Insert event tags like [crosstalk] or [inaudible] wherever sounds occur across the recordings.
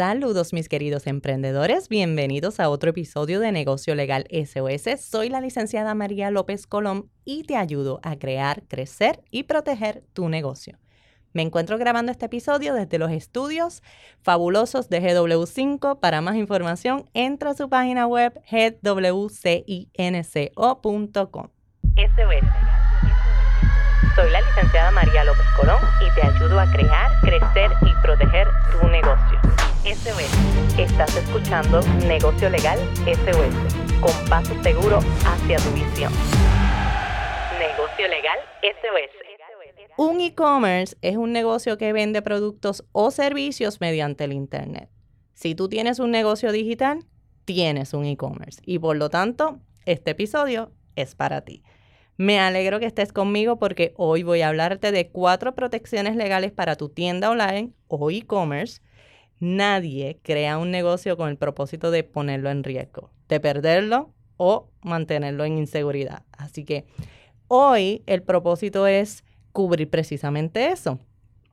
Saludos mis queridos emprendedores, bienvenidos a otro episodio de Negocio Legal SOS. Soy la licenciada María López Colón y te ayudo a crear, crecer y proteger tu negocio. Me encuentro grabando este episodio desde los estudios fabulosos de GW5. Para más información, entra a su página web gwcinco.com. Soy la licenciada María López Colón y te ayudo a crear, crecer y. SOS. Estás escuchando Negocio Legal SOS, con paso seguro hacia tu visión. Negocio Legal SOS. Un e-commerce es un negocio que vende productos o servicios mediante el Internet. Si tú tienes un negocio digital, tienes un e-commerce y por lo tanto, este episodio es para ti. Me alegro que estés conmigo porque hoy voy a hablarte de cuatro protecciones legales para tu tienda online o e-commerce Nadie crea un negocio con el propósito de ponerlo en riesgo, de perderlo o mantenerlo en inseguridad. Así que hoy el propósito es cubrir precisamente eso.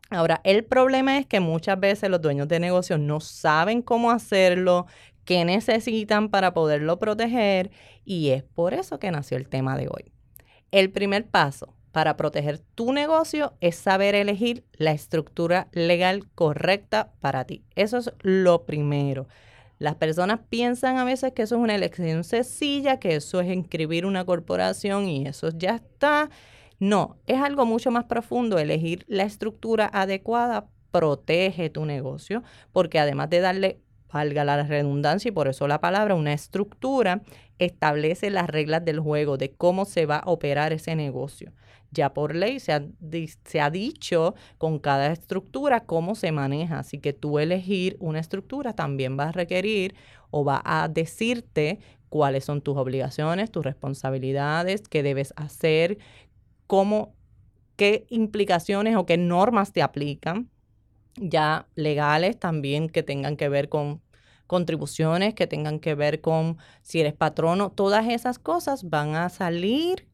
Ahora, el problema es que muchas veces los dueños de negocios no saben cómo hacerlo, qué necesitan para poderlo proteger y es por eso que nació el tema de hoy. El primer paso para proteger tu negocio es saber elegir la estructura legal correcta para ti. Eso es lo primero. Las personas piensan a veces que eso es una elección sencilla, que eso es inscribir una corporación y eso ya está. No, es algo mucho más profundo. Elegir la estructura adecuada protege tu negocio porque además de darle, valga la redundancia y por eso la palabra, una estructura, establece las reglas del juego de cómo se va a operar ese negocio. Ya por ley se ha, se ha dicho con cada estructura cómo se maneja, así que tú elegir una estructura también va a requerir o va a decirte cuáles son tus obligaciones, tus responsabilidades, qué debes hacer, cómo, qué implicaciones o qué normas te aplican, ya legales también que tengan que ver con contribuciones, que tengan que ver con si eres patrono, todas esas cosas van a salir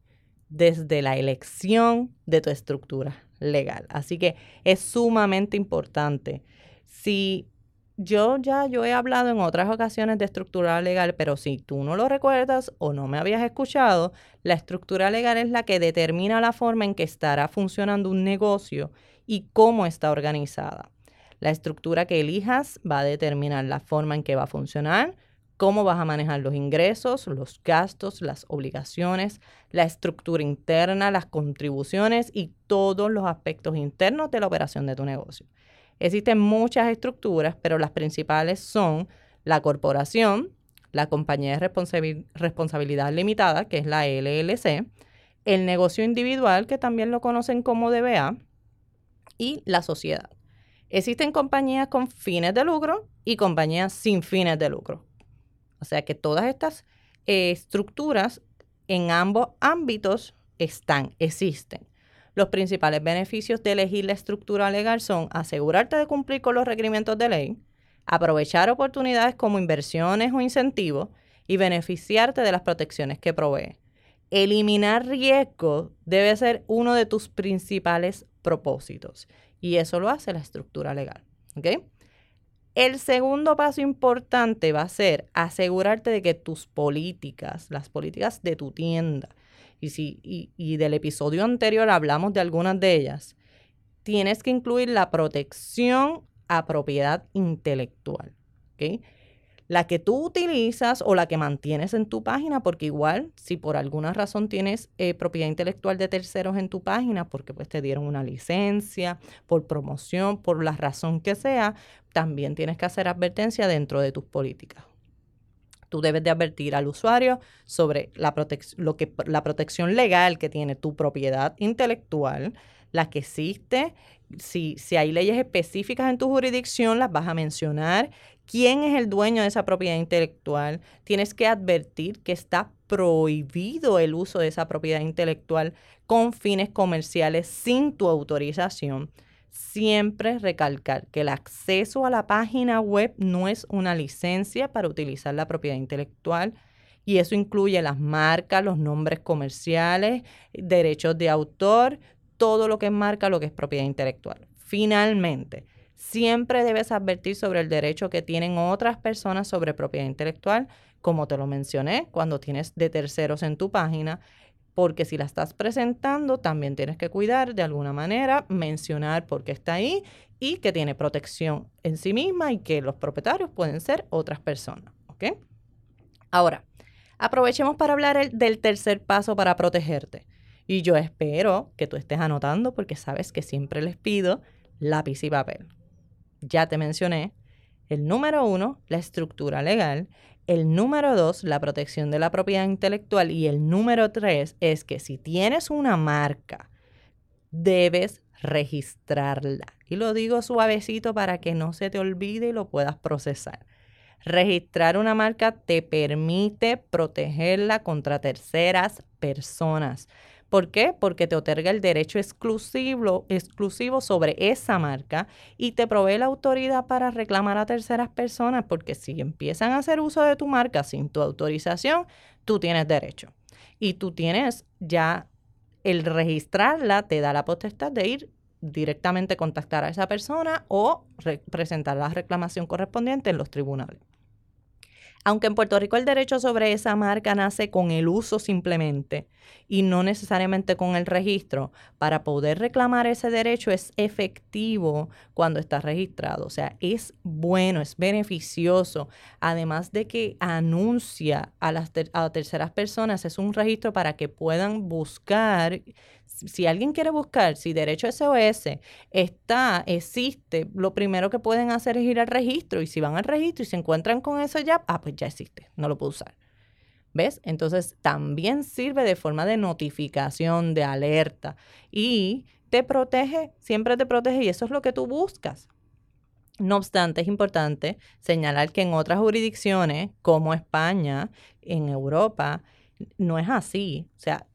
desde la elección de tu estructura legal. Así que es sumamente importante. Si yo ya yo he hablado en otras ocasiones de estructura legal, pero si tú no lo recuerdas o no me habías escuchado, la estructura legal es la que determina la forma en que estará funcionando un negocio y cómo está organizada. La estructura que elijas va a determinar la forma en que va a funcionar, cómo vas a manejar los ingresos, los gastos, las obligaciones, la estructura interna, las contribuciones y todos los aspectos internos de la operación de tu negocio. Existen muchas estructuras, pero las principales son la corporación, la compañía de responsabilidad limitada, que es la LLC, el negocio individual, que también lo conocen como DBA, y la sociedad. Existen compañías con fines de lucro y compañías sin fines de lucro. O sea que todas estas eh, estructuras en ambos ámbitos están, existen. Los principales beneficios de elegir la estructura legal son asegurarte de cumplir con los requerimientos de ley, aprovechar oportunidades como inversiones o incentivos y beneficiarte de las protecciones que provee. Eliminar riesgo debe ser uno de tus principales propósitos y eso lo hace la estructura legal. El segundo paso importante va a ser asegurarte de que tus políticas, las políticas de tu tienda, y, si, y, del episodio anterior hablamos de algunas de ellas, tienes que incluir la protección a propiedad intelectual. ¿okay? La que tú utilizas o la que mantienes en tu página, porque igual si por alguna razón tienes eh, propiedad intelectual de terceros en tu página, porque pues te dieron una licencia, por promoción, por la razón que sea, también tienes que hacer advertencia dentro de tus políticas. Tú debes de advertir al usuario sobre la, lo que, la protección legal que tiene tu propiedad intelectual, la que existe, si, si hay leyes específicas en tu jurisdicción, las vas a mencionar quién es el dueño de esa propiedad intelectual, tienes que advertir que está prohibido el uso de esa propiedad intelectual con fines comerciales sin tu autorización. Siempre recalcar que el acceso a la página web no es una licencia para utilizar la propiedad intelectual y eso incluye las marcas, los nombres comerciales, derechos de autor, todo lo que marca lo que es propiedad intelectual. Finalmente, Siempre debes advertir sobre el derecho que tienen otras personas sobre propiedad intelectual, como te lo mencioné, cuando tienes de terceros en tu página, porque si la estás presentando, también tienes que cuidar de alguna manera, mencionar por qué está ahí y que tiene protección en sí misma y que los propietarios pueden ser otras personas. Ahora, aprovechemos para hablar del tercer paso para protegerte. Y yo espero que tú estés anotando porque sabes que siempre les pido lápiz y papel. Ya te mencioné el número uno, la estructura legal. El número dos, la protección de la propiedad intelectual. Y el número tres es que si tienes una marca, debes registrarla. Y lo digo suavecito para que no se te olvide y lo puedas procesar. Registrar una marca te permite protegerla contra terceras personas. ¿Por qué? Porque te otorga el derecho exclusivo, exclusivo sobre esa marca y te provee la autoridad para reclamar a terceras personas, porque si empiezan a hacer uso de tu marca sin tu autorización, tú tienes derecho. Y tú tienes ya el registrarla, te da la potestad de ir directamente a contactar a esa persona o presentar la reclamación correspondiente en los tribunales. Aunque en Puerto Rico el derecho sobre esa marca nace con el uso simplemente y no necesariamente con el registro, para poder reclamar ese derecho es efectivo cuando está registrado. O sea, es bueno, es beneficioso. Además de que anuncia a las a terceras personas, es un registro para que puedan buscar si alguien quiere buscar si derecho SOS está, existe, lo primero que pueden hacer es ir al registro y si van al registro y se encuentran con eso ya, ah, pues ya existe, no lo puedo usar. ¿Ves? Entonces también sirve de forma de notificación, de alerta y te protege, siempre te protege y eso es lo que tú buscas. No obstante, es importante señalar que en otras jurisdicciones, como España, en Europa, no es así. O sea,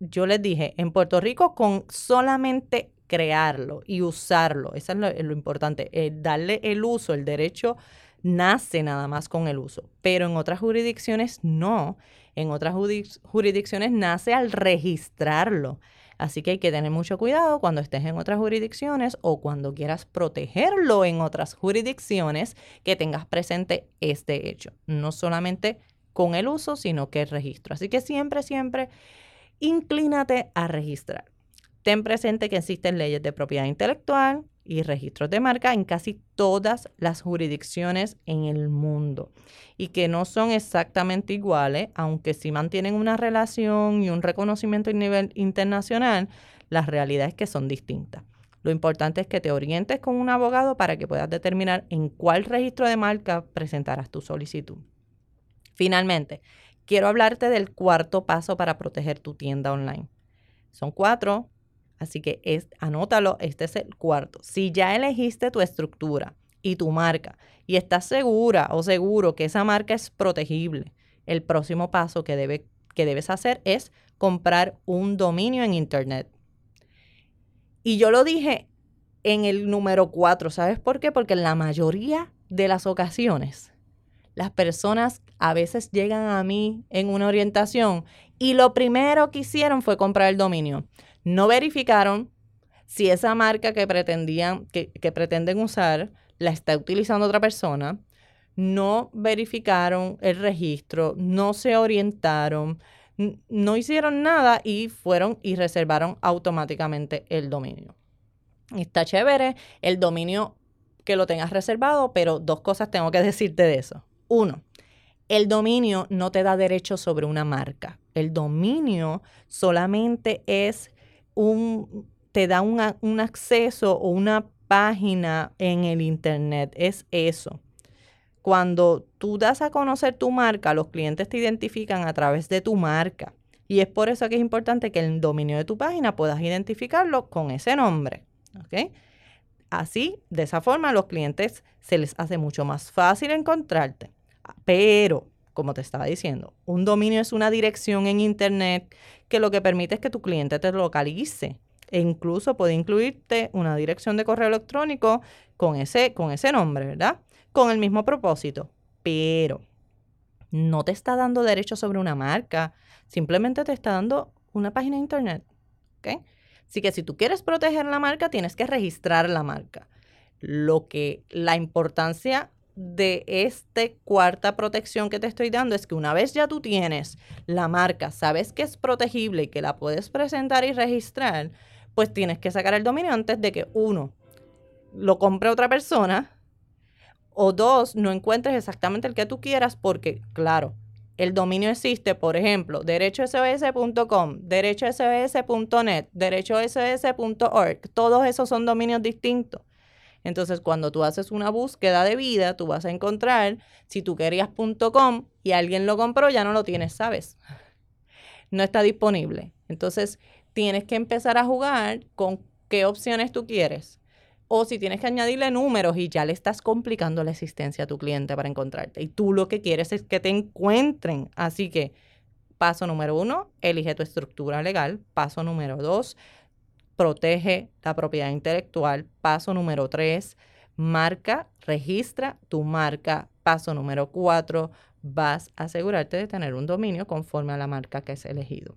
yo les dije, en Puerto Rico con solamente crearlo y usarlo, eso es lo, importante, darle el uso, el derecho nace nada más con el uso, pero en otras jurisdicciones no, en otras jurisdicciones nace al registrarlo. Así que hay que tener mucho cuidado cuando estés en otras jurisdicciones o cuando quieras protegerlo en otras jurisdicciones que tengas presente este hecho, no solamente con el uso, sino que el registro. Así que siempre, siempre inclínate a registrar. Ten presente que existen leyes de propiedad intelectual y registros de marca en casi todas las jurisdicciones en el mundo y que no son exactamente iguales, aunque sí mantienen una relación y un reconocimiento a nivel internacional, la realidad es que son distintas. Lo importante es que te orientes con un abogado para que puedas determinar en cuál registro de marca presentarás tu solicitud. Finalmente, quiero hablarte del cuarto paso para proteger tu tienda online. Son cuatro, así que es, anótalo, este es el cuarto. Si ya elegiste tu estructura y tu marca y estás segura o seguro que esa marca es protegible, el próximo paso que, debe, que debes hacer es comprar un dominio en Internet. Y yo lo dije en el número cuatro, ¿sabes por qué? Porque en la mayoría de las ocasiones las personas a veces llegan a mí en una orientación y lo primero que hicieron fue comprar el dominio. No verificaron si esa marca que pretendían, que, que pretenden usar, la está utilizando otra persona. No verificaron el registro, no se orientaron, no hicieron nada y fueron y reservaron automáticamente el dominio. Está chévere el dominio que lo tengas reservado, pero dos cosas tengo que [laughs] decirte de eso. Uno, el dominio no te da derecho sobre una marca. El dominio solamente es un, te da un acceso o una página en el Internet. Es eso. Cuando tú das a conocer tu marca, los clientes te identifican a través de tu marca. Y es por eso que es importante que el dominio de tu página puedas identificarlo con ese nombre. Así, de esa forma, a los clientes se les hace mucho más fácil encontrarte. Pero, como te estaba diciendo, un dominio es una dirección en Internet que lo que permite es que tu cliente te localice. E incluso puede incluirte una dirección de correo electrónico con ese, con ese nombre, ¿verdad? Con el mismo propósito. Pero no te está dando derecho sobre una marca, simplemente te está dando una página de Internet. ¿ok? Así que si tú quieres proteger la marca, tienes que registrar la marca. Lo que la importancia de esta cuarta protección que te estoy dando es que una vez ya tú tienes la marca, sabes que es protegible y que la puedes presentar y registrar, pues tienes que sacar el dominio antes de que uno lo compre otra persona o dos, no encuentres exactamente el que tú quieras porque, claro, el dominio existe, por ejemplo, derechosos.com, derechosos.net, derechosos.org, todos esos son dominios distintos. Entonces, cuando tú haces una búsqueda de vida, tú vas a encontrar, si tú querías .com y alguien lo compró, ya no lo tienes, ¿sabes? No está disponible. Entonces, tienes que empezar a jugar con qué opciones tú quieres. O si tienes que añadirle números y ya le estás complicando la existencia a tu cliente para encontrarte. Y tú lo que quieres es que te encuentren. Así que, paso número uno, elige tu estructura legal. Paso número dos, protege la propiedad intelectual. Paso número tres, marca, registra tu marca. Paso número cuatro, vas a asegurarte de tener un dominio conforme a la marca que has elegido.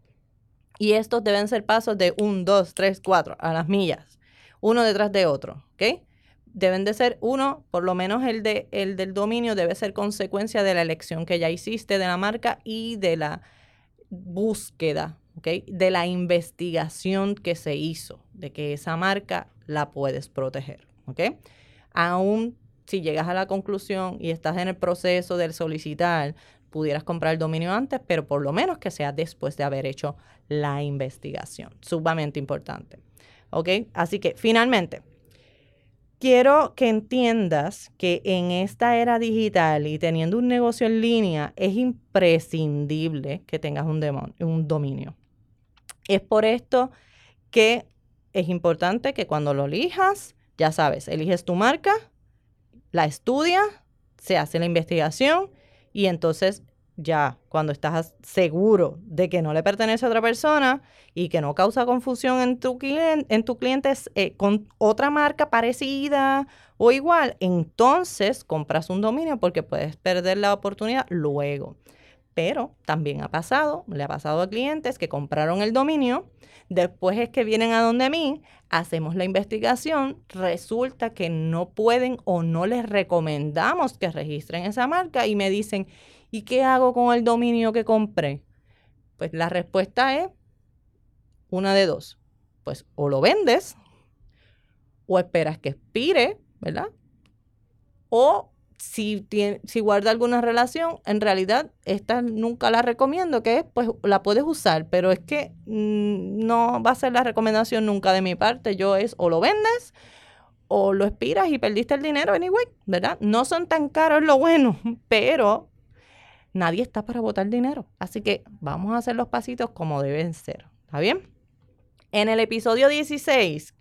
Y estos deben ser pasos de un, dos, tres, cuatro, a las millas uno detrás de otro, ¿ok? Deben de ser uno, por lo menos el, de, el del dominio debe ser consecuencia de la elección que ya hiciste de la marca y de la búsqueda, ¿ok? De la investigación que se hizo, de que esa marca la puedes proteger, ¿ok? Aún si llegas a la conclusión y estás en el proceso de solicitar, pudieras comprar el dominio antes, pero por lo menos que sea después de haber hecho la investigación. Sumamente importante. ¿Ok? Así que finalmente, quiero que entiendas que en esta era digital y teniendo un negocio en línea, es imprescindible que tengas un, un dominio. Es por esto que es importante que cuando lo elijas, ya sabes, eliges tu marca, la estudias, se hace la investigación y entonces ya cuando estás seguro de que no le pertenece a otra persona y que no causa confusión en tu, cliente, en cliente eh, con otra marca parecida o igual, entonces compras un dominio porque puedes perder la oportunidad luego. Pero también ha pasado, le ha pasado a clientes que compraron el dominio, después es que vienen a donde mí, hacemos la investigación, resulta que no pueden o no les recomendamos que registren esa marca y me dicen, ¿Y qué hago con el dominio que compré? Pues la respuesta es una de dos. Pues o lo vendes o esperas que expire, ¿verdad? O si, tiene, si guarda alguna relación, en realidad esta nunca la recomiendo, que es, pues la puedes usar, pero es que mm, no va a ser la recomendación nunca de mi parte. Yo es o lo vendes o lo expiras y perdiste el dinero anyway, ¿verdad? No son tan caros lo bueno, [laughs] pero nadie está para votar dinero. Así que vamos a hacer los pasitos como deben ser. ¿Está bien? En el episodio 16,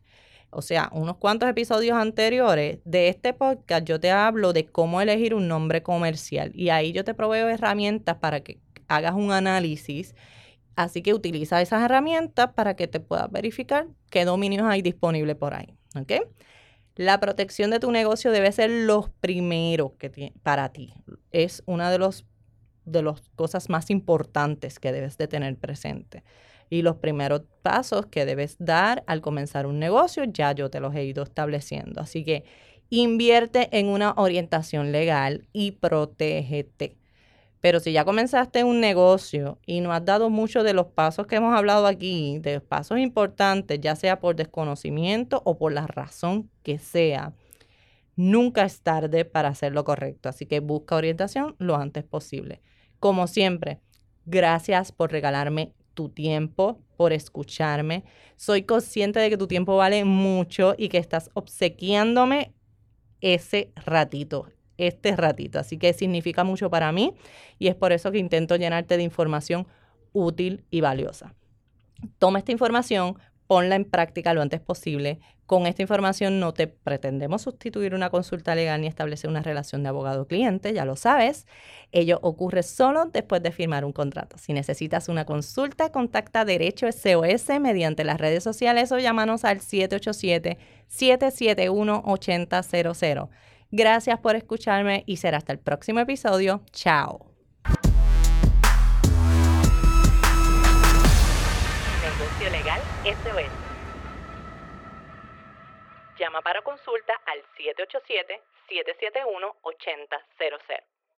o sea, unos cuantos episodios anteriores de este podcast, yo te hablo de cómo elegir un nombre comercial. Y ahí yo te proveo herramientas para que hagas un análisis. Así que utiliza esas herramientas para que te puedas verificar qué dominios hay disponibles por ahí. ¿Ok? La protección de tu negocio debe ser los primeros que para ti. Es una de los de las cosas más importantes que debes de tener presente. Y los primeros pasos que debes dar al comenzar un negocio, ya yo te los he ido estableciendo. Así que invierte en una orientación legal y protégete. Pero si ya comenzaste un negocio y no has dado mucho de los pasos que hemos hablado aquí, de pasos importantes, ya sea por desconocimiento o por la razón que sea, nunca es tarde para hacer lo correcto. Así que busca orientación lo antes posible. Como siempre, gracias por regalarme tu tiempo, por escucharme. Soy consciente de que tu tiempo vale mucho y que estás obsequiándome ese ratito, este ratito. Así que significa mucho para mí y es por eso que intento llenarte de información útil y valiosa. Toma esta información, ponla en práctica lo antes posible. Con esta información no te pretendemos sustituir una consulta legal ni establecer una relación de abogado-cliente, ya lo sabes. Ello ocurre solo después de firmar un contrato. Si necesitas una consulta, contacta Derecho SOS mediante las redes sociales o llámanos al 787-771-8000. Gracias por escucharme y será hasta el próximo episodio. Chao. SOS. Llama para consulta al 787-771-8000.